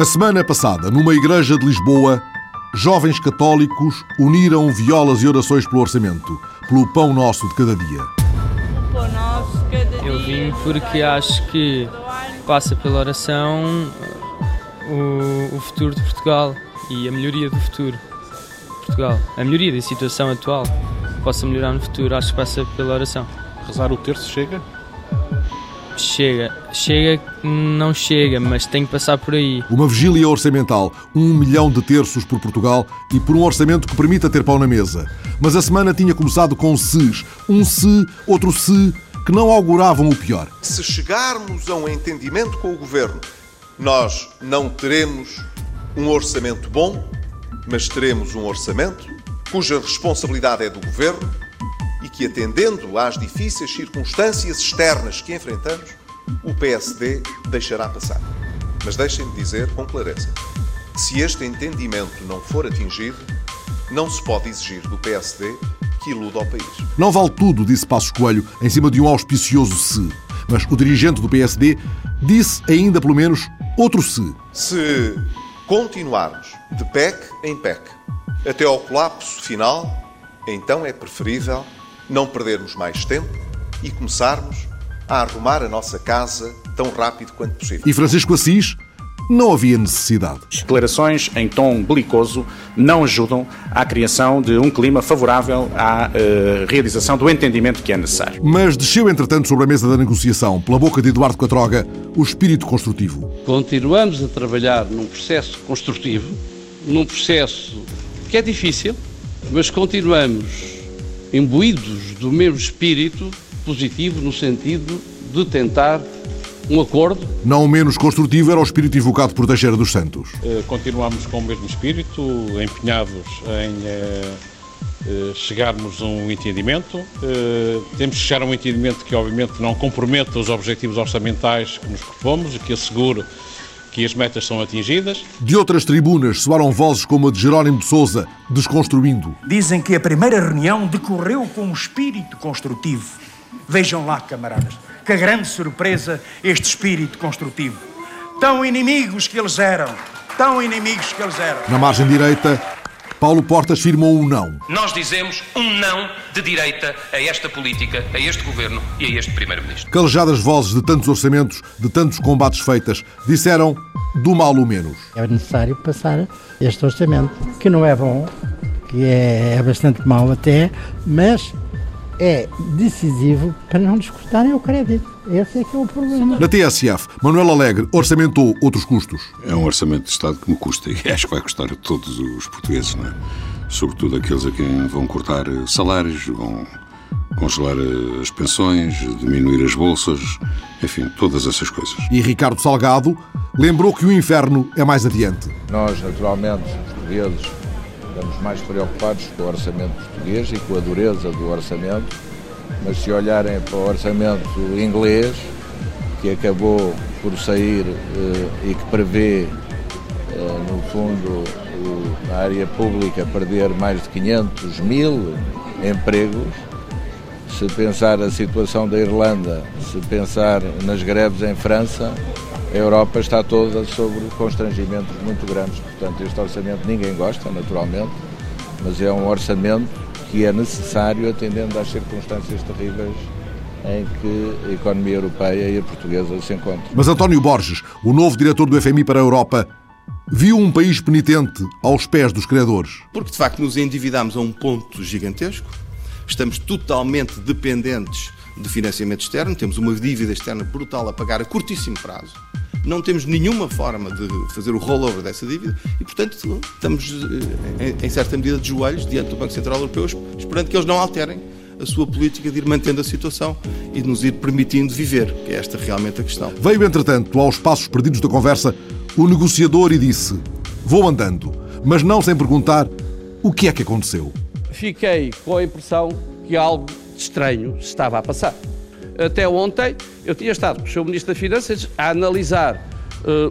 A semana passada, numa igreja de Lisboa, jovens católicos uniram violas e orações pelo orçamento, pelo pão nosso de cada dia. Eu vim porque acho que passa pela oração o, o futuro de Portugal e a melhoria do futuro de Portugal. A melhoria da situação atual possa melhorar no futuro, acho que passa pela oração. Rezar o terço chega? Chega, chega, não chega, mas tem que passar por aí. Uma vigília orçamental, um milhão de terços por Portugal e por um orçamento que permita ter pão na mesa. Mas a semana tinha começado com ses, um se, outro se, que não auguravam o pior. Se chegarmos a um entendimento com o governo, nós não teremos um orçamento bom, mas teremos um orçamento cuja responsabilidade é do governo e que, atendendo às difíceis circunstâncias externas que enfrentamos, o PSD deixará passar. Mas deixem-me dizer com clareza: se este entendimento não for atingido, não se pode exigir do PSD que iluda ao país. Não vale tudo, disse Passos Coelho, em cima de um auspicioso se. Mas o dirigente do PSD disse ainda pelo menos outro se. Se continuarmos de PEC em PEC até ao colapso final, então é preferível não perdermos mais tempo e começarmos a arrumar a nossa casa tão rápido quanto possível. E Francisco Assis não havia necessidade. Declarações em tom belicoso não ajudam à criação de um clima favorável à uh, realização do entendimento que é necessário. Mas desceu, entretanto, sobre a mesa da negociação, pela boca de Eduardo Quatroga, o espírito construtivo. Continuamos a trabalhar num processo construtivo, num processo que é difícil, mas continuamos imbuídos do mesmo espírito positivo no sentido de tentar um acordo. Não menos construtivo era o espírito invocado por Teixeira dos Santos. Uh, continuamos com o mesmo espírito, empenhados em uh, uh, chegarmos a um entendimento. temos que chegar a um entendimento que, obviamente, não comprometa os objetivos orçamentais que nos propomos e que assegure que as metas são atingidas. De outras tribunas soaram vozes como a de Jerónimo de Souza, desconstruindo. Dizem que a primeira reunião decorreu com um espírito construtivo. Vejam lá, camaradas, que grande surpresa este espírito construtivo. Tão inimigos que eles eram, tão inimigos que eles eram. Na margem direita, Paulo Portas firmou um não. Nós dizemos um não de direita a esta política, a este governo e a este primeiro-ministro. Calejadas vozes de tantos orçamentos, de tantos combates feitas, disseram do mal o menos. É necessário passar este orçamento, que não é bom, que é, é bastante mau até, mas é decisivo para não descortarem o crédito. Esse é que é o problema. Na TSF, Manuel Alegre orçamentou outros custos. É um orçamento de Estado que me custa e acho que vai custar a todos os portugueses, não é? Sobretudo aqueles a quem vão cortar salários, vão congelar as pensões, diminuir as bolsas, enfim, todas essas coisas. E Ricardo Salgado lembrou que o inferno é mais adiante. Nós, naturalmente, os portugueses, estamos mais preocupados com o orçamento português e com a dureza do orçamento, mas se olharem para o orçamento inglês, que acabou por sair eh, e que prevê, eh, no fundo, a área pública perder mais de 500 mil empregos, se pensar a situação da Irlanda, se pensar nas greves em França, a Europa está toda sobre constrangimentos muito grandes. Portanto, este orçamento ninguém gosta, naturalmente, mas é um orçamento que é necessário atendendo às circunstâncias terríveis em que a economia europeia e a portuguesa se encontram. Mas António Borges, o novo diretor do FMI para a Europa, viu um país penitente aos pés dos credores. Porque de facto nos endividamos a um ponto gigantesco, estamos totalmente dependentes de financiamento externo, temos uma dívida externa brutal a pagar a curtíssimo prazo não temos nenhuma forma de fazer o rollover dessa dívida e, portanto, estamos, eh, em certa medida, de joelhos diante do Banco Central Europeu, esperando que eles não alterem a sua política de ir mantendo a situação e de nos ir permitindo viver, que é esta realmente a questão. Veio, entretanto, aos passos perdidos da conversa, o negociador e disse: Vou andando, mas não sem perguntar o que é que aconteceu. Fiquei com a impressão que algo estranho estava a passar até ontem, eu tinha estado com o Sr. Ministro das Finanças a analisar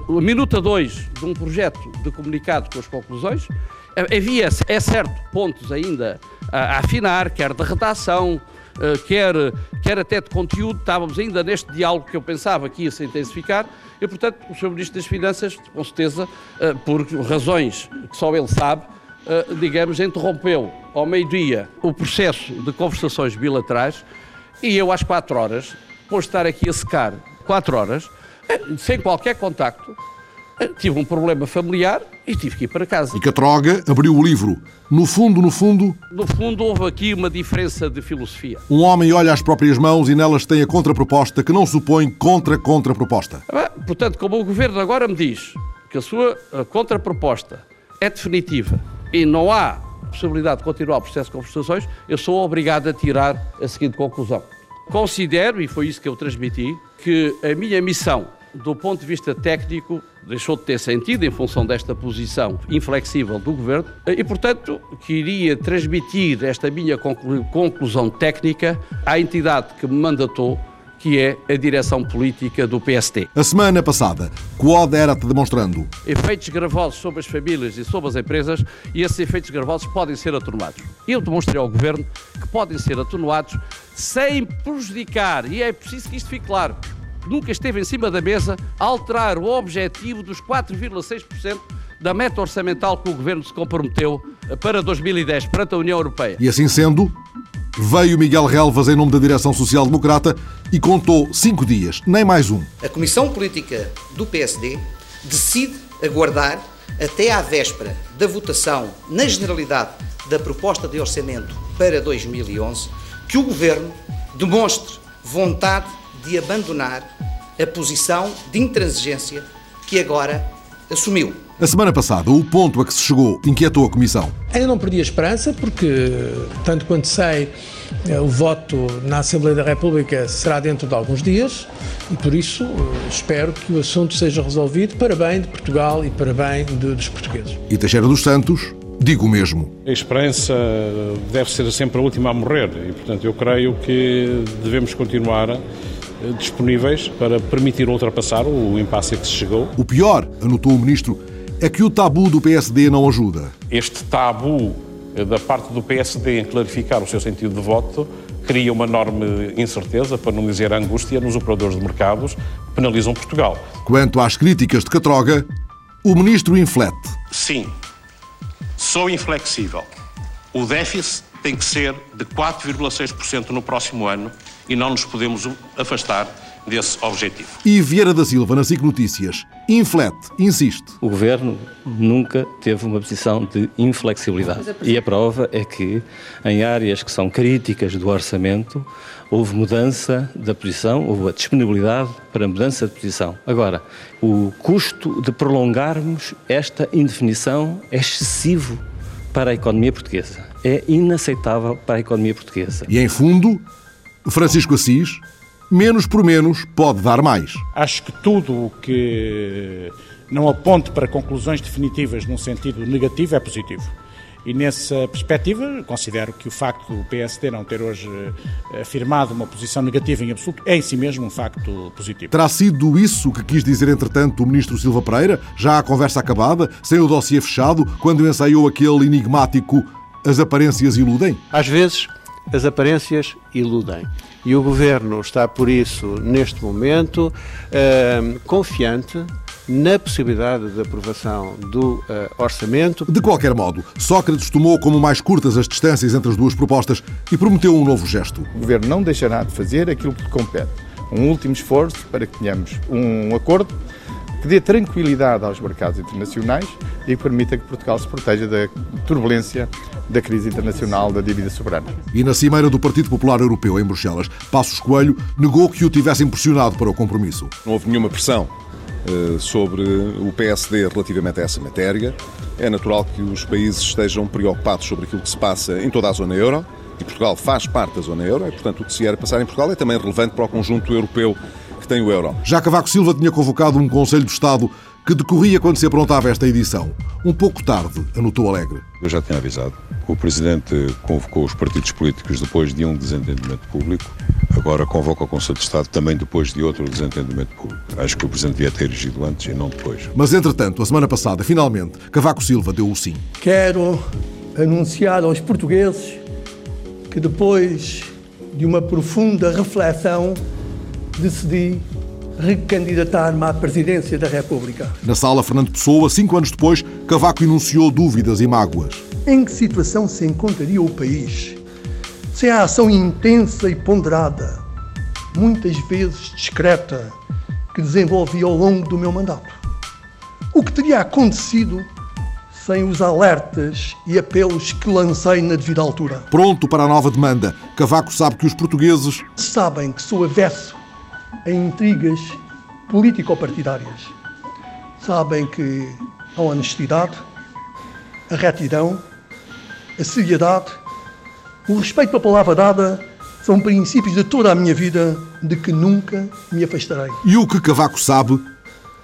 uh, a minuta 2 de um projeto de comunicado com as conclusões. Havia, é certo, pontos ainda a, a afinar, quer da redação, eh, quer, quer até de conteúdo, estávamos ainda neste diálogo que eu pensava que ia se intensificar, e portanto o Sr. Ministro das Finanças, com certeza, eh, por razões que só ele sabe, digamos, interrompeu ao meio-dia o processo de conversações bilaterais e eu às quatro horas, por estar aqui a secar quatro horas, sem qualquer contacto, tive um problema familiar e tive que ir para casa. E Catroga abriu o livro. No fundo, no fundo. No fundo, houve aqui uma diferença de filosofia. Um homem olha as próprias mãos e nelas tem a contraproposta que não supõe contra-contraproposta. Portanto, como o governo agora me diz que a sua contraproposta é definitiva e não há possibilidade de continuar o processo de conversações, eu sou obrigado a tirar a seguinte conclusão. Considero, e foi isso que eu transmiti, que a minha missão do ponto de vista técnico, deixou de ter sentido em função desta posição inflexível do Governo e, portanto, queria transmitir esta minha conclusão técnica à entidade que me mandatou que é a direção política do PST. A semana passada, Quod era-te demonstrando efeitos gravosos sobre as famílias e sobre as empresas e esses efeitos gravosos podem ser atenuados. Eu demonstrei ao Governo que podem ser atenuados sem prejudicar, e é preciso que isto fique claro, nunca esteve em cima da mesa alterar o objetivo dos 4,6% da meta orçamental que o Governo se comprometeu para 2010 perante a União Europeia. E assim sendo, veio Miguel Relvas em nome da Direção Social Democrata e contou cinco dias, nem mais um. A Comissão Política do PSD decide aguardar até à véspera da votação na generalidade da proposta de orçamento para 2011 que o Governo demonstre vontade de abandonar a posição de intransigência que agora assumiu. A semana passada, o ponto a que se chegou inquietou a Comissão. Ainda não perdi a esperança, porque, tanto quanto sei, eh, o voto na Assembleia da República será dentro de alguns dias e, por isso, eh, espero que o assunto seja resolvido para bem de Portugal e para bem de, dos portugueses. E Teixeira dos Santos digo o mesmo. A esperança deve ser sempre a última a morrer e, portanto, eu creio que devemos continuar disponíveis para permitir ultrapassar o impasse a que se chegou. O pior, anotou o ministro, é que o tabu do PSD não ajuda. Este tabu eh, da parte do PSD em clarificar o seu sentido de voto cria uma enorme incerteza, para não dizer angústia, nos operadores de mercados que penalizam Portugal. Quanto às críticas de Catroga, o ministro inflete. Sim, sou inflexível. O déficit tem que ser de 4,6% no próximo ano e não nos podemos afastar desse objetivo. E Vieira da Silva, na SIC Notícias, inflete, insiste. O Governo nunca teve uma posição de inflexibilidade. E a prova é que, em áreas que são críticas do orçamento, houve mudança da posição, houve a disponibilidade para mudança de posição. Agora, o custo de prolongarmos esta indefinição é excessivo para a economia portuguesa. É inaceitável para a economia portuguesa. E, em fundo, Francisco Assis, menos por menos pode dar mais. Acho que tudo o que não aponte para conclusões definitivas num sentido negativo é positivo. E nessa perspectiva, considero que o facto do PSD não ter hoje eh, afirmado uma posição negativa em absoluto é em si mesmo um facto positivo. Terá sido isso que quis dizer, entretanto, o ministro Silva Pereira, já a conversa acabada, sem o dossiê fechado, quando ensaiou aquele enigmático As aparências iludem? Às vezes as aparências iludem. E o governo está, por isso, neste momento, uh, confiante na possibilidade de aprovação do uh, orçamento. De qualquer modo, Sócrates tomou como mais curtas as distâncias entre as duas propostas e prometeu um novo gesto. O governo não deixará de fazer aquilo que lhe compete. Um último esforço para que tenhamos um acordo que dê tranquilidade aos mercados internacionais e que permita que Portugal se proteja da turbulência da crise internacional da dívida soberana. E na cimeira do Partido Popular Europeu em Bruxelas, Passos Coelho negou que o tivessem pressionado para o compromisso. Não houve nenhuma pressão eh, sobre o PSD relativamente a essa matéria. É natural que os países estejam preocupados sobre aquilo que se passa em toda a zona euro e Portugal faz parte da zona euro e, portanto, o que se era passar em Portugal é também relevante para o conjunto europeu tem o euro. Já Cavaco Silva tinha convocado um Conselho de Estado que decorria quando se aprontava esta edição. Um pouco tarde, anotou Alegre. Eu já tinha avisado. O Presidente convocou os partidos políticos depois de um desentendimento público. Agora convoca o Conselho de Estado também depois de outro desentendimento público. Acho que o Presidente devia ter erigido antes e não depois. Mas, entretanto, a semana passada, finalmente, Cavaco Silva deu o sim. Quero anunciar aos portugueses que depois de uma profunda reflexão, decidi recandidatar-me à presidência da República. Na sala Fernando Pessoa, cinco anos depois, Cavaco enunciou dúvidas e mágoas. Em que situação se encontraria o país sem a ação intensa e ponderada, muitas vezes discreta, que desenvolvi ao longo do meu mandato? O que teria acontecido sem os alertas e apelos que lancei na devida altura? Pronto para a nova demanda, Cavaco sabe que os portugueses sabem que sou avesso a intrigas político-partidárias. Sabem que a honestidade, a retidão, a seriedade, o respeito pela palavra dada são princípios de toda a minha vida de que nunca me afastarei. E o que Cavaco sabe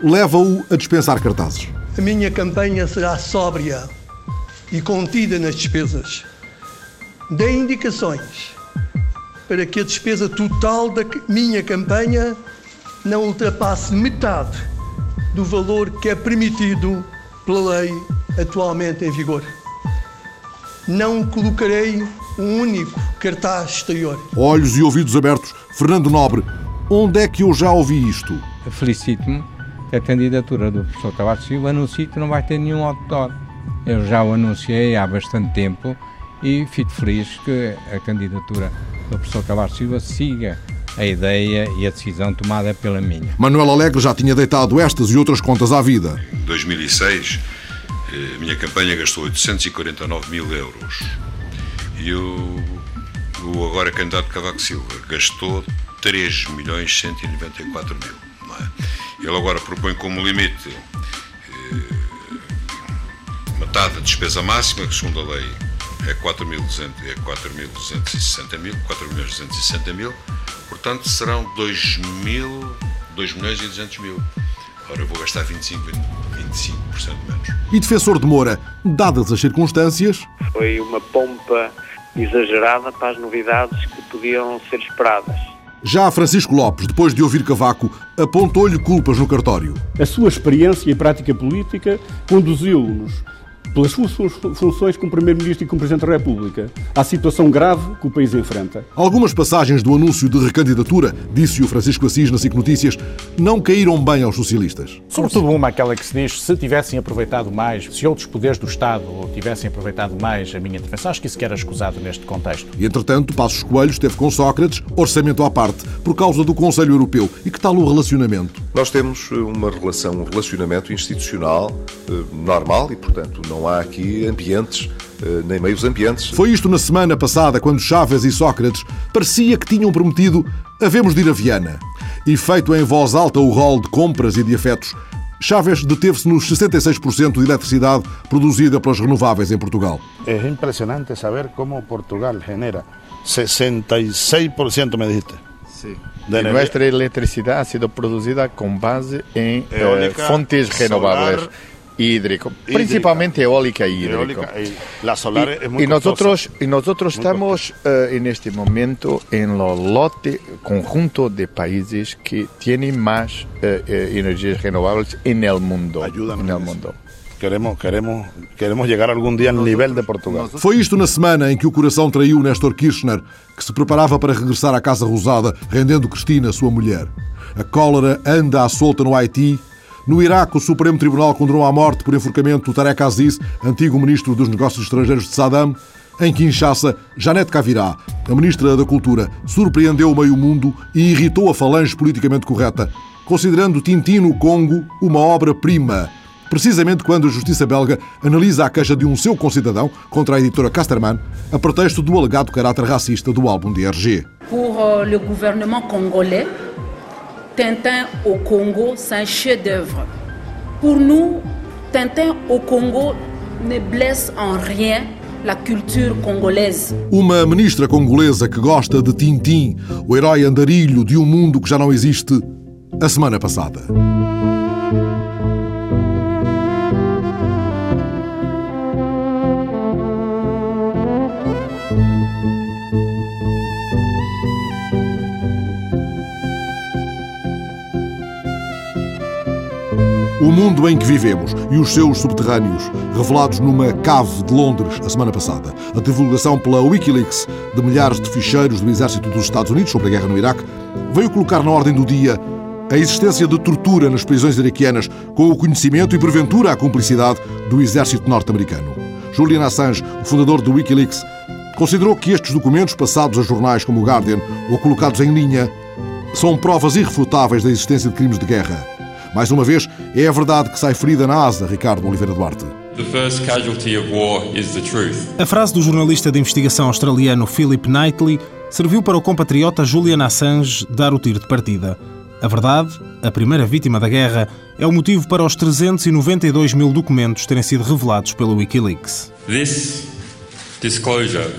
leva-o a dispensar cartazes. A minha campanha será sóbria e contida nas despesas. Dê indicações para que a despesa total da minha campanha não ultrapasse metade do valor que é permitido pela lei atualmente em vigor. Não colocarei um único cartaz exterior. Olhos e ouvidos abertos, Fernando Nobre, onde é que eu já ouvi isto? Felicito-me que a candidatura do professor Cavaco Silva anuncie que não vai ter nenhum outdoor. Eu já o anunciei há bastante tempo e fico feliz que a candidatura do professor Cavaco Silva siga a ideia e a decisão tomada pela minha. Manuel Alegre já tinha deitado estas e outras contas à vida. Em 2006, a minha campanha gastou 849 mil euros e o, o agora candidato Cavaco Silva gastou 3 milhões 194 mil. Não é? Ele agora propõe como limite eh, metade da despesa máxima, que segundo a lei é 4.260 é 4 mil, 4 milhões 260 mil, portanto serão 2 mil, 2 milhões e 200 mil. Ora, eu vou gastar 25, 25% menos. E defensor de Moura, dadas as circunstâncias... Foi uma pompa exagerada para as novidades que podiam ser esperadas. Já Francisco Lopes, depois de ouvir Cavaco, apontou-lhe culpas no cartório. A sua experiência e prática política conduziu-nos pelas suas funções como Primeiro-Ministro e como Presidente da República, à situação grave que o país enfrenta. Algumas passagens do anúncio de recandidatura, disse o Francisco Assis na SIC Notícias, não caíram bem aos socialistas. Sobretudo uma, aquela que se diz, se tivessem aproveitado mais, se outros poderes do Estado tivessem aproveitado mais a minha intervenção, acho que isso que era escusado neste contexto. E, entretanto, Passos Coelho esteve com Sócrates, orçamento à parte, por causa do Conselho Europeu. E que tal o relacionamento? Nós temos uma relação, um relacionamento institucional eh, normal e, portanto, não há aqui ambientes eh, nem meios ambientes. Foi isto na semana passada, quando Chaves e Sócrates parecia que tinham prometido havemos de ir a Viana. E feito em voz alta o rol de compras e de afetos, Chaves deteve-se nos 66% de eletricidade produzida pelas renováveis em Portugal. É impressionante saber como Portugal genera 66%, me dijiste. Sí. De nuestra electricidad ha sido producida con base en Eólica, eh, fontes renovables. Solar, hídrico, principalmente eólica y hídrico. Eólica, y la solar y, es muy y nosotros y nosotros muy estamos uh, en este momento en el lote conjunto de países que tienen más uh, uh, energías renovables en el mundo. Ayúdanos en el mundo. Queremos, queremos, queremos llegar algún día al nivel de Portugal. Foi isto na semana em que o coração traiu Néstor Kirchner, que se preparava para regressar à Casa Rosada, rendendo Cristina, sua mulher. A cólera anda à solta no Haiti. No Iraque, o Supremo Tribunal condenou à morte por enforcamento Tarek Aziz, antigo ministro dos Negócios Estrangeiros de Saddam. Em Kinshasa, Janete Cavirá, a ministra da Cultura, surpreendeu o meio-mundo e irritou a falange politicamente correta, considerando Tintin no Congo uma obra-prima precisamente quando a justiça belga analisa a queixa de um seu concidadão contra a editora Casterman a pretexto do alegado caráter racista do álbum de RG. Pour le gouvernement congolais, Tintin au Congo, c'est un chef-d'œuvre. Pour nous, Tintin au Congo ne blesse en rien la culture congolaise. Uma ministra congolesa que gosta de Tintin, o herói andarilho de um mundo que já não existe, a semana passada. Mundo em que vivemos e os seus subterrâneos, revelados numa cave de Londres a semana passada. a divulgação pela Wikileaks de milhares de ficheiros do exército dos Estados Unidos sobre a guerra no Iraque veio colocar na ordem do dia a existência de tortura nas prisões iraquianas com o conhecimento e, porventura, a cumplicidade do exército norte-americano. Julian Assange, o fundador do Wikileaks, considerou que estes documentos passados a jornais como o Guardian ou colocados em linha são provas irrefutáveis da existência de crimes de guerra. Mais uma vez, é a verdade que sai ferida na asa, Ricardo Oliveira Duarte. A frase do jornalista de investigação australiano Philip Knightley serviu para o compatriota Julian Assange dar o tiro de partida. A verdade, a primeira vítima da guerra, é o motivo para os 392 mil documentos terem sido revelados pelo Wikileaks. This disclosure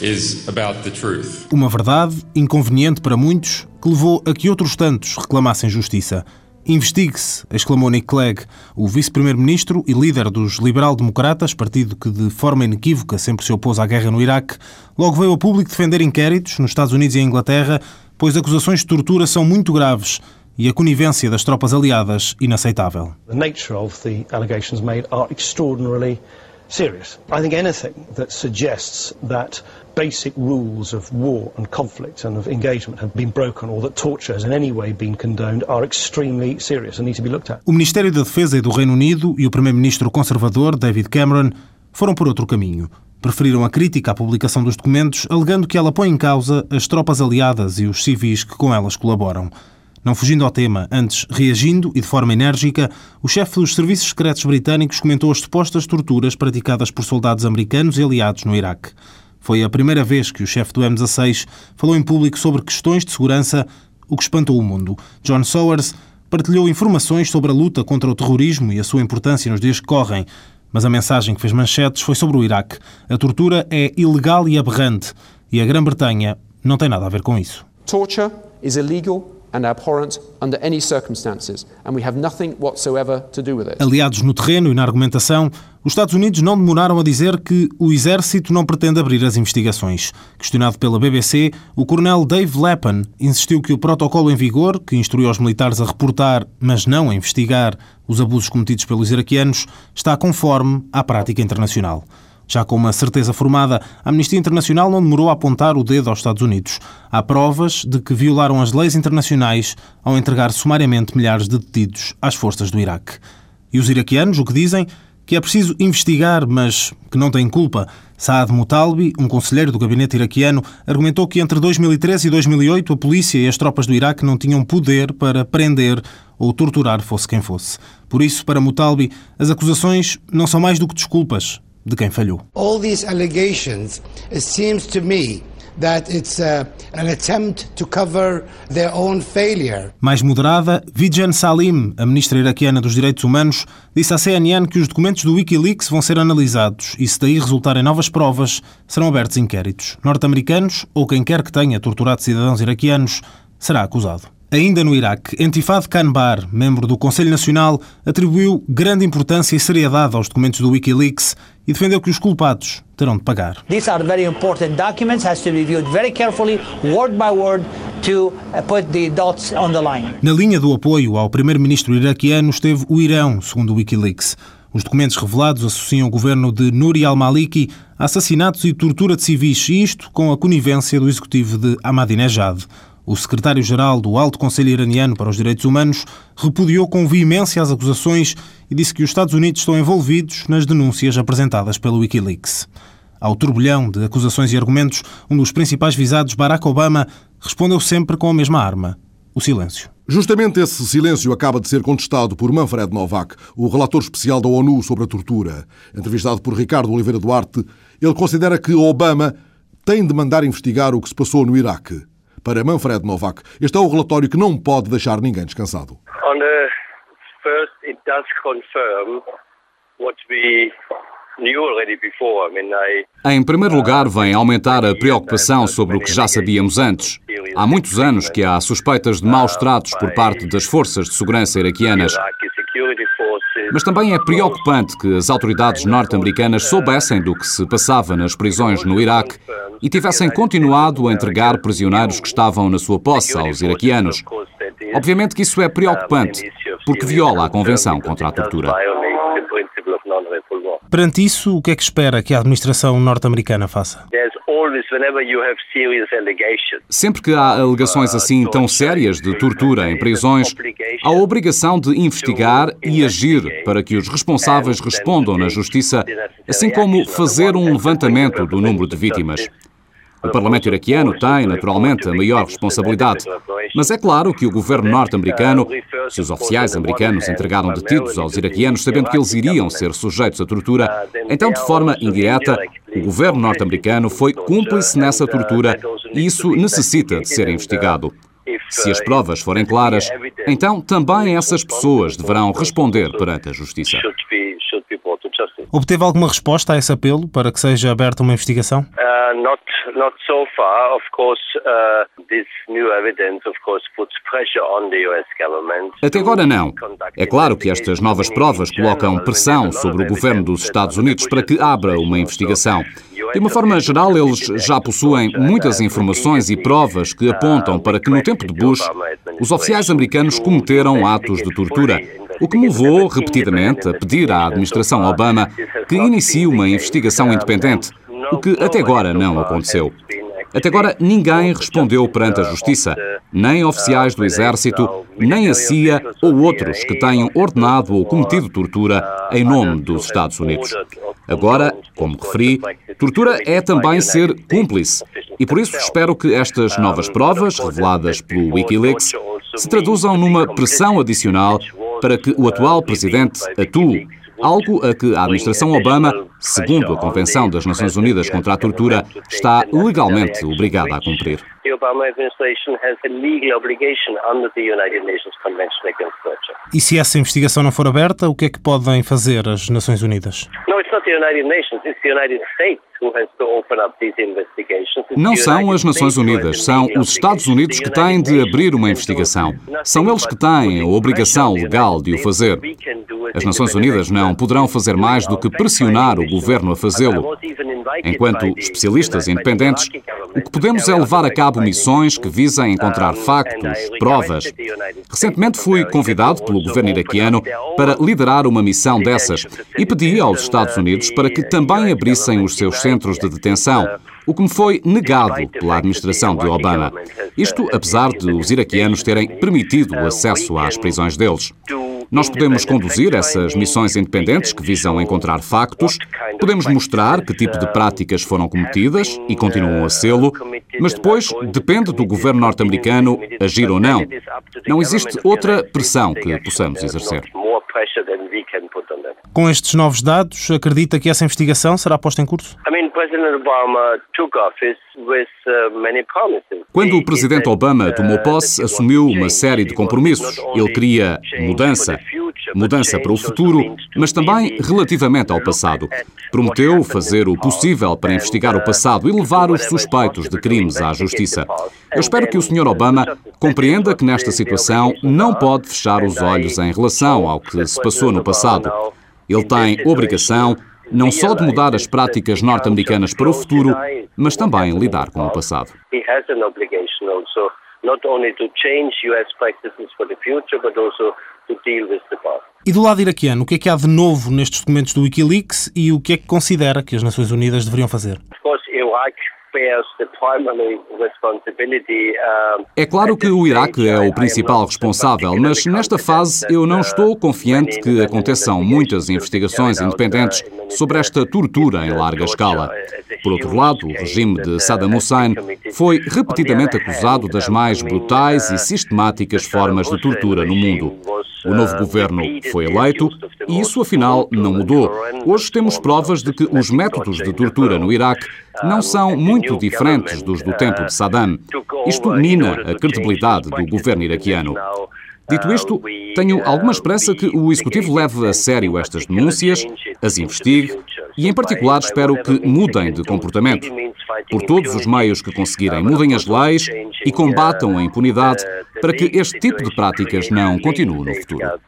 is about the truth. Uma verdade inconveniente para muitos que levou a que outros tantos reclamassem justiça. Investigue-se, exclamou Nick Clegg, o vice-primeiro-ministro e líder dos liberal-democratas, partido que de forma inequívoca sempre se opôs à guerra no Iraque, logo veio ao público defender inquéritos nos Estados Unidos e Inglaterra, pois acusações de tortura são muito graves e a conivência das tropas aliadas inaceitável. The nature of the allegations made are extraordinarily serious. I think anything that suggests that basic rules of war and conflict and of engagement have been broken or that torture has in any way been condoned are extremely serious and need to be looked at. O Ministério da Defesa do Reino Unido e o Primeiro-Ministro conservador David Cameron foram por outro caminho. Preferiram a crítica à publicação dos documentos, alegando que ela põe em causa as tropas aliadas e os civis que com elas colaboram. Não fugindo ao tema, antes reagindo e de forma enérgica, o chefe dos serviços secretos britânicos comentou as supostas torturas praticadas por soldados americanos e aliados no Iraque. Foi a primeira vez que o chefe do M16 falou em público sobre questões de segurança, o que espantou o mundo. John Sowers partilhou informações sobre a luta contra o terrorismo e a sua importância nos dias que correm, mas a mensagem que fez manchetes foi sobre o Iraque. A tortura é ilegal e aberrante, e a Grã-Bretanha não tem nada a ver com isso. Torture is illegal and abhorrent under any circumstances, and we have nothing whatsoever to do with it. Aliados no terreno e na argumentação, os Estados Unidos não demoraram a dizer que o exército não pretende abrir as investigações. Questionado pela BBC, o coronel Dave Lappin insistiu que o protocolo em vigor, que instruiu os militares a reportar, mas não a investigar, os abusos cometidos pelos iraquianos, está conforme à prática internacional. Já com uma certeza formada, a Amnistia Internacional não demorou a apontar o dedo aos Estados Unidos. Há provas de que violaram as leis internacionais ao entregar sumariamente milhares de detidos às forças do Iraque. E os iraquianos, o que dizem? Que é preciso investigar, mas que não têm culpa. Saad Mutalbi, um conselheiro do gabinete iraquiano, argumentou que entre 2013 e 2008 a polícia e as tropas do Iraque não tinham poder para prender ou torturar fosse quem fosse. Por isso, para Mutalbi, as acusações não são mais do que desculpas, de quem falhou. All these allegations, seems to me Mais moderada, Vijan Salim, a ministra iraquiana dos Direitos Humanos, disse à CNN que os documentos do WikiLeaks vão ser analisados e, se daí resultarem novas provas, serão abertos inquéritos. Norte-americanos ou quem quer que tenha torturado cidadãos iraquianos será acusado. Ainda no Iraque, Entifad Kanbar, membro do Conselho Nacional, atribuiu grande importância e seriedade aos documentos do Wikileaks e defendeu que os culpados terão de pagar. These are very important documents, has to be reviewed very carefully, word by word, to uh, put the dots on the line. Na linha do apoio ao primeiro-ministro iraquiano esteve o Irão, segundo o Wikileaks. Os documentos revelados associam o governo de Nouri al-Maliki a assassinatos e tortura de civis, e isto com a conivência do executivo de Ahmadinejad. O secretário-geral do Alto Conselho Iraniano para os Direitos Humanos repudiou com veemência as acusações e disse que os Estados Unidos estão envolvidos nas denúncias apresentadas pelo Wikileaks. Ao turbilhão de acusações e argumentos, um dos principais visados, Barack Obama, respondeu sempre com a mesma arma: o silêncio. Justamente esse silêncio acaba de ser contestado por Manfred Novak, o relator especial da ONU sobre a tortura. Entrevistado por Ricardo Oliveira Duarte, ele considera que Obama tem de mandar investigar o que se passou no Iraque. Para Manfred Novak, este é o relatório que não pode deixar ninguém descansado. On first, it does confirm what we Em primeiro lugar, vem aumentar a preocupação sobre o que já sabíamos antes. Há muitos anos que há suspeitas de maus tratos por parte das forças de segurança iraquianas. Mas também é preocupante que as autoridades norte-americanas soubessem do que se passava nas prisões no Iraque e tivessem continuado a entregar prisioneiros que estavam na sua posse aos iraquianos. Obviamente que isso é preocupante, porque viola a Convenção contra a Tortura. Violate the principle of non-refoulement. Perante isso, o que é que espera que a administração norte-americana faça? Sempre que há alegações assim tão sérias de tortura em prisões, há a obrigação de investigar e agir para que os responsáveis respondam na justiça, assim como fazer um levantamento do número de vítimas. O Parlamento iraquiano tem, naturalmente, a maior responsabilidade. Mas é claro que o governo norte-americano, se os oficiais americanos entregaram detidos aos iraquianos sabendo que eles iriam ser sujeitos à tortura, então, de forma indireta, o governo norte-americano foi cúmplice nessa tortura e isso necessita de ser investigado. Se as provas forem claras, então também essas pessoas deverão responder perante a justiça. Obteve alguma resposta a esse apelo para que seja aberta uma investigação? Uh, not, not so far. Of course, uh, this new evidence, of course, puts pressure on the US government. Até agora não. É claro que estas novas provas colocam pressão sobre o governo dos Estados Unidos para que abra uma investigação. De uma forma geral, eles já possuem muitas informações e provas que apontam para que no tempo de Bush, os oficiais americanos cometeram atos de tortura o que me levou repetidamente a pedir à administração Obama que inicie uma investigação independente, o que até agora não aconteceu. Até agora, ninguém respondeu perante a Justiça, nem oficiais do Exército, nem a CIA ou outros que tenham ordenado ou cometido tortura em nome dos Estados Unidos. Agora, como referi, tortura é também ser cúmplice. E por isso espero que estas novas provas, reveladas pelo Wikileaks, se traduzam numa pressão adicional para que o atual presidente atue, algo a que a administração Obama, segundo a Convenção das Nações Unidas contra a Tortura, está legalmente obrigada a cumprir. E se essa investigação não for aberta, o que é que podem fazer as Nações Unidas? Não são as Nações Unidas, são os Estados Unidos que têm de abrir uma investigação. São eles que têm a obrigação legal de o fazer. As Nações Unidas não poderão fazer mais do que pressionar o governo a fazê-lo. Enquanto especialistas independentes, o que podemos é levar a cabo missões que visem encontrar factos, provas. Recentemente fui convidado pelo governo iraquiano para liderar uma missão dessas e pedi aos Estados Unidos para que também abrissem os seus centros de detenção, o que me foi negado pela administração de Obama. Isto apesar de os iraquianos terem permitido o acesso às prisões deles. Nós podemos conduzir essas missões independentes que visam encontrar factos, podemos mostrar que tipo de práticas foram cometidas e continuam a sê-lo, mas depois depende do governo norte-americano agir ou não. Não existe outra pressão que possamos exercer. Com estes novos dados, acredita que essa investigação será posta em curso? Quando o presidente Obama tomou posse, assumiu uma série de compromissos. Ele queria mudança, mudança para o futuro, mas também relativamente ao passado. Prometeu fazer o possível para investigar o passado e levar os suspeitos de crimes à justiça. Eu espero que o Sr. Obama compreenda que nesta situação não pode fechar os olhos em relação ao que se passou no passado. Ele tem obrigação não só de mudar as práticas norte-americanas para o futuro, mas também lidar com o passado. E do lado iraquiano, o que é que há de novo nestes documentos do Wikileaks e o que é que considera que as Nações Unidas deveriam fazer? É claro que o Iraque é o principal responsável, mas nesta fase eu não estou confiante que aconteçam muitas investigações independentes sobre esta tortura em larga escala. Por outro lado, o regime de Saddam Hussein foi repetidamente acusado das mais brutais e sistemáticas formas de tortura no mundo. O novo governo foi eleito e isso afinal não mudou. Hoje temos provas de que os métodos de tortura no Iraque não são muito diferentes dos do tempo de Saddam. Isto mina a credibilidade do governo iraquiano. Dito isto, tenho alguma esperança que o Executivo leve a sério estas denúncias, as investigue e, em particular, espero que mudem de comportamento. Por todos os meios que conseguirem, mudem as leis e combatam a impunidade para que este tipo de práticas não continue no futuro.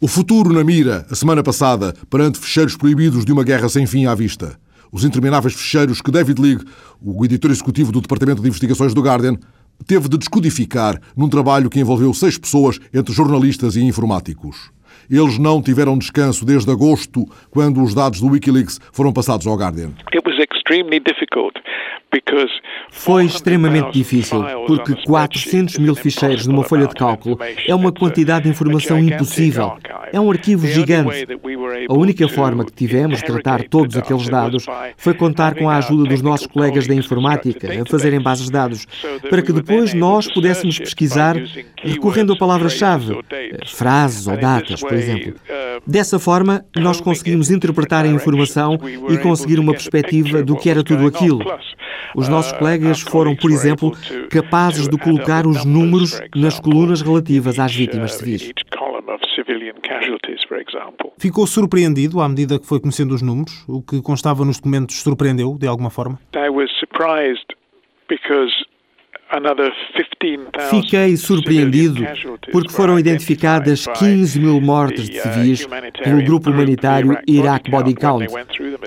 O futuro na mira, a semana passada, perante fecheiros proibidos de uma guerra sem fim à vista. Os intermináveis fecheiros que David League, o editor executivo do Departamento de Investigações do Guardian, teve de descodificar num trabalho que envolveu seis pessoas, entre jornalistas e informáticos. Eles não tiveram descanso desde agosto, quando os dados do Wikileaks foram passados ao Guardian. It was extremely difficult because Foi extremamente difícil, porque 400 mil ficheiros numa folha de cálculo é uma quantidade de informação impossível. É um arquivo gigante. A única forma que tivemos de tratar todos aqueles dados foi contar com a ajuda dos nossos colegas da informática a fazerem bases de dados, para que depois nós pudéssemos pesquisar recorrendo a palavras-chave, frases ou datas, por exemplo. Dessa forma, nós conseguimos interpretar a informação e conseguir uma perspectiva do que era tudo aquilo. Os nossos colegas foram, por exemplo, capazes de colocar os números nas colunas relativas às vítimas civis. Ficou surpreendido à medida que foi conhecendo os números? O que constava nos documentos surpreendeu de alguma forma? I was surprised because Fiquei surpreendido porque foram identificadas 15 mil mortes de civis pelo grupo humanitário Iraq Body Count,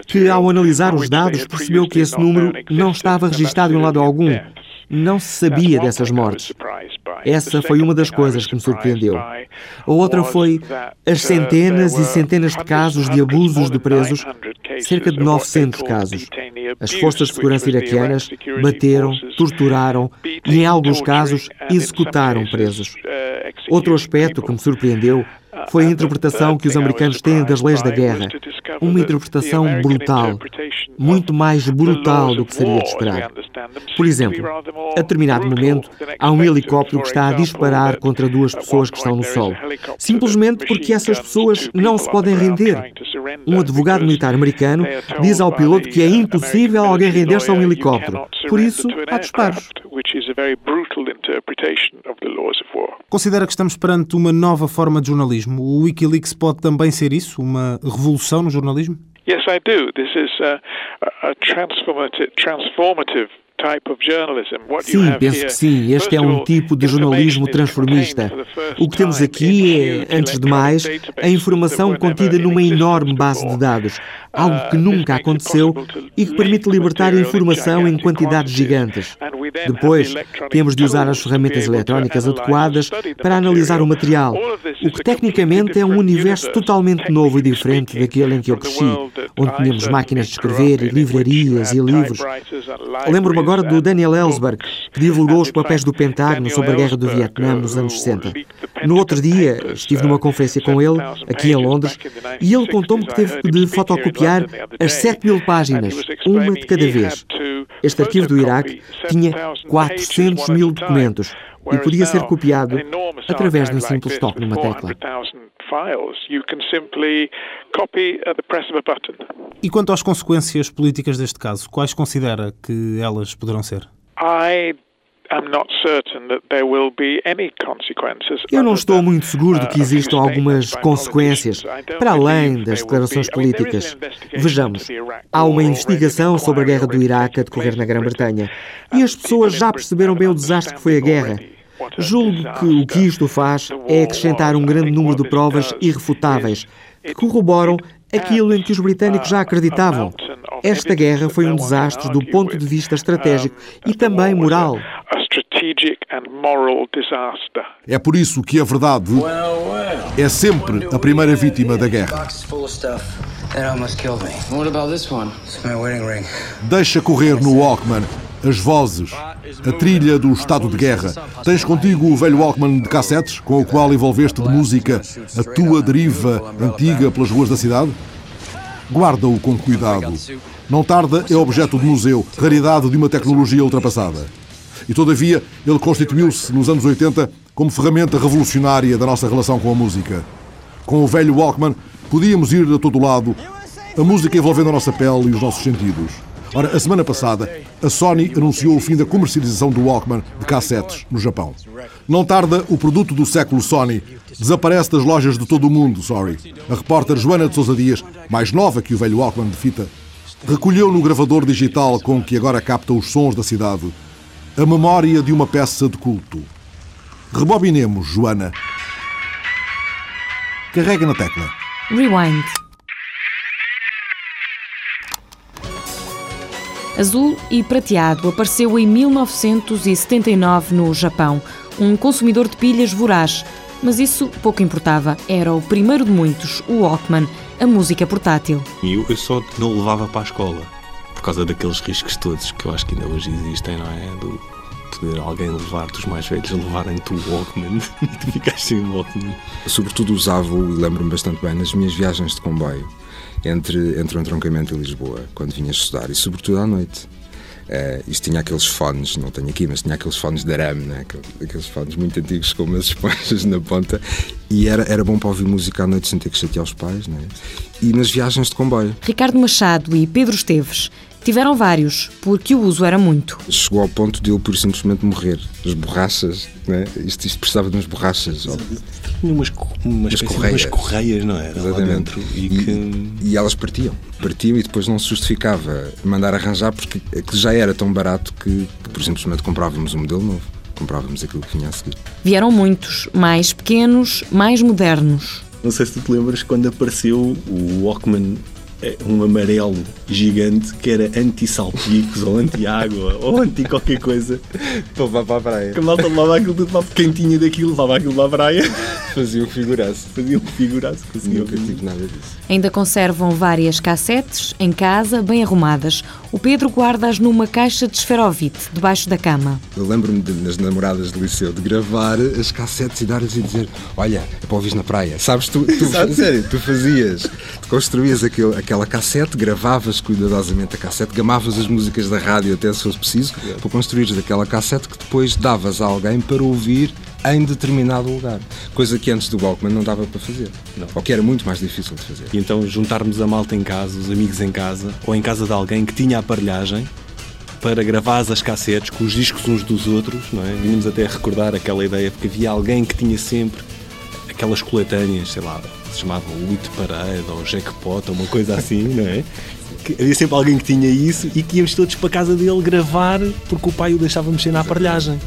que, ao analisar os dados, percebeu que esse número não estava registado em lado algum. Não se sabia dessas mortes. Essa foi uma das coisas que me surpreendeu. A outra foi as centenas e centenas de casos de abusos de presos, cerca de 900 casos. As forças de segurança iraquianas bateram, torturaram e, em alguns casos, executaram presos. Outro aspecto que me surpreendeu foi a interpretação que os americanos têm das leis da guerra. Uma interpretação brutal, muito mais brutal do que seria de esperar. Por exemplo, a determinado momento, há um helicóptero que está a disparar contra duas pessoas que estão no solo, simplesmente porque essas pessoas não se podem render. Um advogado militar americano diz ao piloto que é impossível alguém render-se a um helicóptero. Por isso, há disparos. Considera que estamos perante uma nova forma de jornalismo? O Wikileaks pode também ser isso? Uma revolução no jornalismo? Yes, I do. This is a, a transformative, transformative Sim, penso que sim. Este é um tipo de jornalismo transformista. O que temos aqui é, antes de mais, a informação contida numa enorme base de dados, algo que nunca aconteceu e que permite libertar informação em quantidades gigantes. Depois, temos de usar as ferramentas eletrónicas adequadas para analisar o material, o que tecnicamente é um universo totalmente novo e diferente daquele em que eu cresci, onde tínhamos máquinas de escrever, e livrarias e livros. Lembro-me agora do Daniel Ellsberg, que divulgou os papéis do Pentágono sobre a guerra do Vietnã nos anos 60. No outro dia, estive numa conferência com ele, aqui em Londres, e ele contou-me que teve de fotocopiar as 7 mil páginas, uma de cada vez. Este arquivo do Iraque tinha 400 mil documentos e podia ser copiado através de um simples toque numa tecla. E quanto às consequências políticas deste caso, quais considera que elas poderão ser? Eu não estou muito seguro de que existam algumas consequências, para além das declarações políticas. Vejamos, há uma investigação sobre a guerra do Iraque a decorrer na Grã-Bretanha e as pessoas já perceberam bem o desastre que foi a guerra. Julgo que o que isto faz é acrescentar um grande número de provas irrefutáveis que corroboram aquilo em que os britânicos já acreditavam. Esta guerra foi um desastre do ponto de vista estratégico e também moral. É por isso que a verdade é sempre a primeira vítima da guerra. Deixa correr no Walkman as vozes, a trilha do estado de guerra. Tens contigo o velho Walkman de cassetes com o qual envolveste de música a tua deriva antiga pelas ruas da cidade? Guarda-o com cuidado. Não tarda é objeto de museu, raridade de uma tecnologia ultrapassada. E todavia, ele constituiu-se nos anos 80 como ferramenta revolucionária da nossa relação com a música. Com o velho Walkman, podíamos ir a todo lado, a música envolvendo a nossa pele e os nossos sentidos. Ora, a semana passada, a Sony anunciou o fim da comercialização do Walkman de cassetes no Japão. Não tarda, o produto do século Sony desaparece das lojas de todo o mundo, sorry. A repórter Joana de Sousa Dias, mais nova que o velho Walkman de fita, recolheu no gravador digital com que agora capta os sons da cidade a memória de uma peça de culto. Rebobinemos, Joana. Carrega na tecla. Rewind. Azul e prateado apareceu em 1979 no Japão. Um consumidor de pilhas voraz. Mas isso pouco importava. Era o primeiro de muitos, o Walkman, a música portátil. Eu, eu só não levava para a escola. Por causa daqueles riscos todos que eu acho que ainda hoje existem, não é? Do poder alguém levar-te, os mais velhos, levarem-te o Walkman e tu ficaste sem o Walkman. Sobretudo usava-o, e lembro-me bastante bem, nas minhas viagens de comboio entre, entre o entroncamento e Lisboa, quando vinha estudar, e sobretudo à noite. Uh, isto tinha aqueles fones, não tenho aqui, mas tinha aqueles fones de arame, né? aqueles fones muito antigos com umas esponjas na ponta, e era, era bom para ouvir música à noite sem ter que chatear os pais, né? e nas viagens de comboio. Ricardo Machado e Pedro Esteves Tiveram vários, porque o uso era muito. Chegou ao ponto de ele, por simplesmente, morrer. As borrachas, né? isto, isto precisava de umas borrachas. Tinha umas, umas, umas, correias. umas correias, não era? Exatamente. E, e, que... e, elas partiam. Partiam e depois não se justificava mandar arranjar, porque já era tão barato que, que por simplesmente comprávamos um modelo novo. Comprávamos aquilo que vinha a seguir. Vieram muitos, mais pequenos, mais modernos. Não sei se tu te lembras quando apareceu o Walkman é um amarelo gigante que era anti-salpicos ou anti-água ou anti-qualquer coisa. Para a praia. Que a malta levava aquilo tudo para quem tinha daquilo, levava aquilo para a praia. Fazia um figuraço. Fazia um figuraço. Nunca tive nada disso. Ainda conservam várias cassetes em casa, bem arrumadas. O Pedro guarda-as numa caixa de esferovite, debaixo da cama. Eu lembro-me nas namoradas de liceu de gravar as cassetes e dar-lhes e dizer: Olha, é para ouvir na praia. Sabes, tu, tu, sério, tu fazias, tu construías aquele aquela cassete, gravavas cuidadosamente a cassete, gamavas as músicas da rádio até se fosse preciso, para construires aquela cassete que depois davas a alguém para ouvir em determinado lugar. Coisa que antes do Walkman não dava para fazer. Não. Ou que era muito mais difícil de fazer. E então juntarmos a malta em casa, os amigos em casa, ou em casa de alguém que tinha aparelhagem, para gravar as cassetes com os discos uns dos outros, não é? Vínhamos até a recordar aquela ideia, porque havia alguém que tinha sempre aquelas coletâneas, sei lá, se chamava o It Parade ou Jackpot ou uma coisa assim, não é? Que havia sempre alguém que tinha isso e que íamos todos para a casa dele gravar porque o pai o deixava mexer na aparelhagem,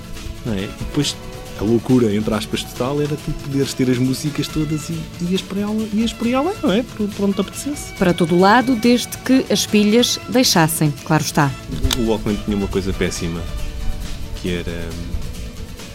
não é? E depois a loucura, entre aspas, total era tu poderes ter as músicas todas e ias para ela, ias para ela não é? Para onde te apetecesse. Para todo lado, desde que as pilhas deixassem, claro está. O Walkman tinha uma coisa péssima, que era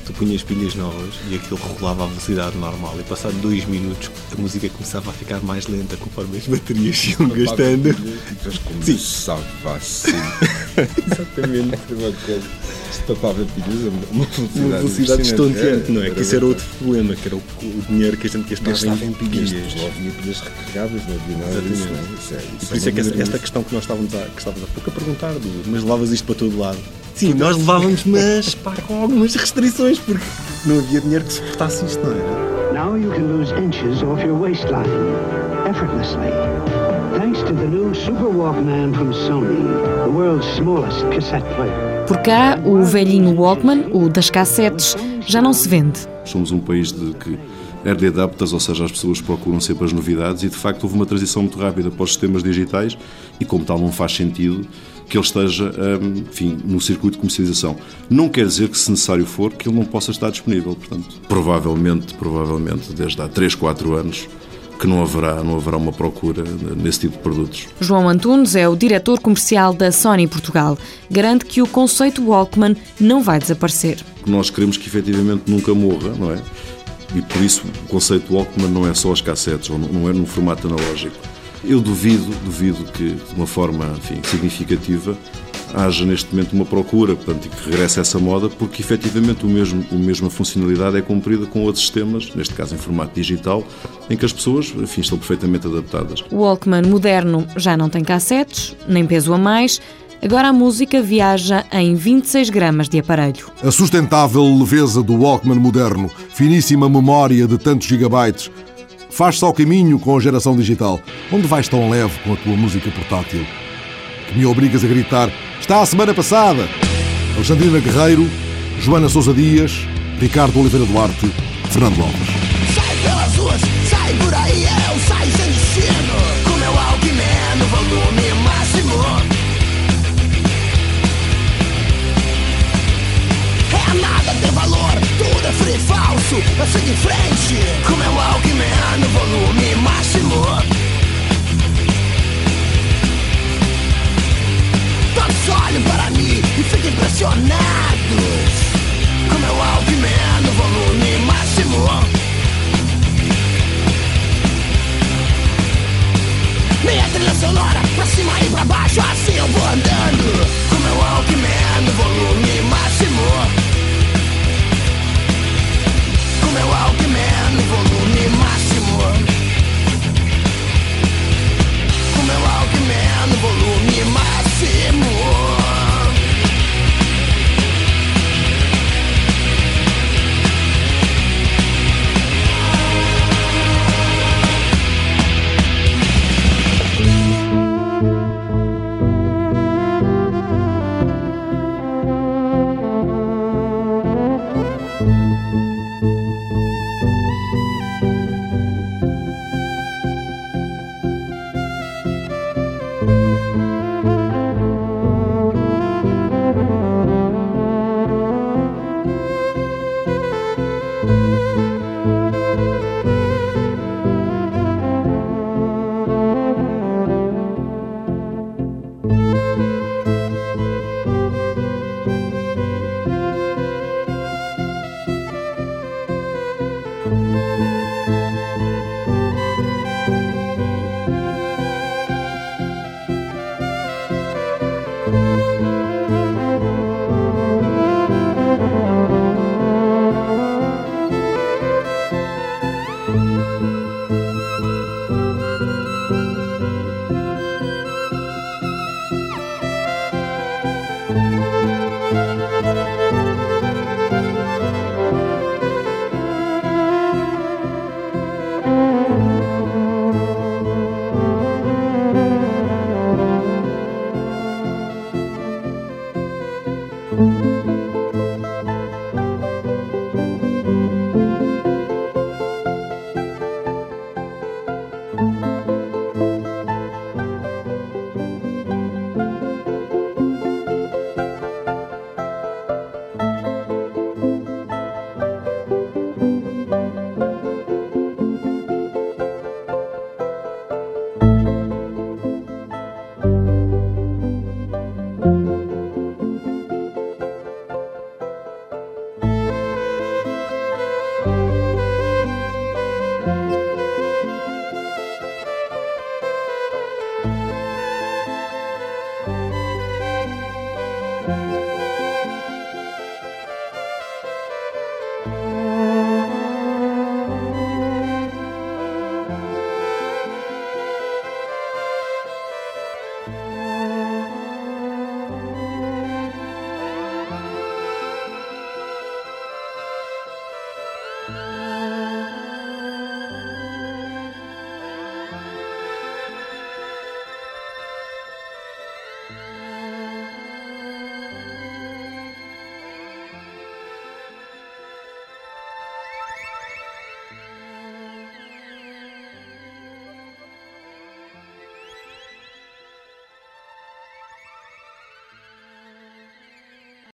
tu punhas pilhas novas e aquilo rolava à velocidade normal e passado dois minutos a música começava a ficar mais lenta conforme as baterias iam gastando. Depois começava assim. Exatamente. Tapava pilhas a uma velocidade, uma velocidade estonteante, não é? Que isso era outro problema, que era o, o dinheiro que a gente gastava em pilhas. Não havia pilhas recarregáveis, não havia nada disso. Não é? Isso é, isso e por isso é, que esta, esta questão que nós estávamos a, que estávamos há pouco a perguntar, do, mas levavas isto para todo lado Sim, nós levávamos, mas pá, com algumas restrições, porque não havia dinheiro que suportasse isto, não era? Now you can lose inches off your waistline, effortlessly. Thanks to the new Super Walkman from Sony, the world's smallest cassette player. Por cá, o velhinho Walkman, o das cassetes, já não se vende. Somos um país de que early adapters, ou seja, as pessoas procuram sempre as novidades e de facto houve uma transição muito rápida para os sistemas digitais e como tal não faz sentido que ele esteja hum, enfim, no circuito de comercialização. Não quer dizer que, se necessário for, que ele não possa estar disponível. Portanto, provavelmente, provavelmente, desde há 3, 4 anos, que não haverá, não haverá uma procura nesse tipo de produtos. João Antunes é o diretor comercial da Sony Portugal. Garante que o conceito Walkman não vai desaparecer. Nós queremos que efetivamente nunca morra, não é? E por isso o conceito Walkman não é só as cassetes, ou não é no formato analógico eu duvido, duvido que de uma forma enfim, significativa haja neste momento uma procura portanto, que regresse a essa moda, porque efetivamente o mesmo, a mesma funcionalidade é cumprida com outros sistemas, neste caso em formato digital, em que as pessoas enfim, estão perfeitamente adaptadas. O Walkman moderno já não tem cassetes, nem peso a mais. Agora a música viaja em 26 gramas de aparelho. A sustentável leveza do Walkman moderno, finíssima memória de tantos gigabytes, Faz-se ao caminho com a geração digital. Onde vais tão leve com a tua música portátil? Que me obrigas a gritar: Está a semana passada! Alexandrina Guerreiro, Joana Sousa Dias, Ricardo Oliveira Duarte, Fernando Alves. Sai pelas ruas, sai por aí, eu saio sem destino. Com meu volume máximo. É nada valor, tudo é falso. Eu sigo em frente, com meu volume máximo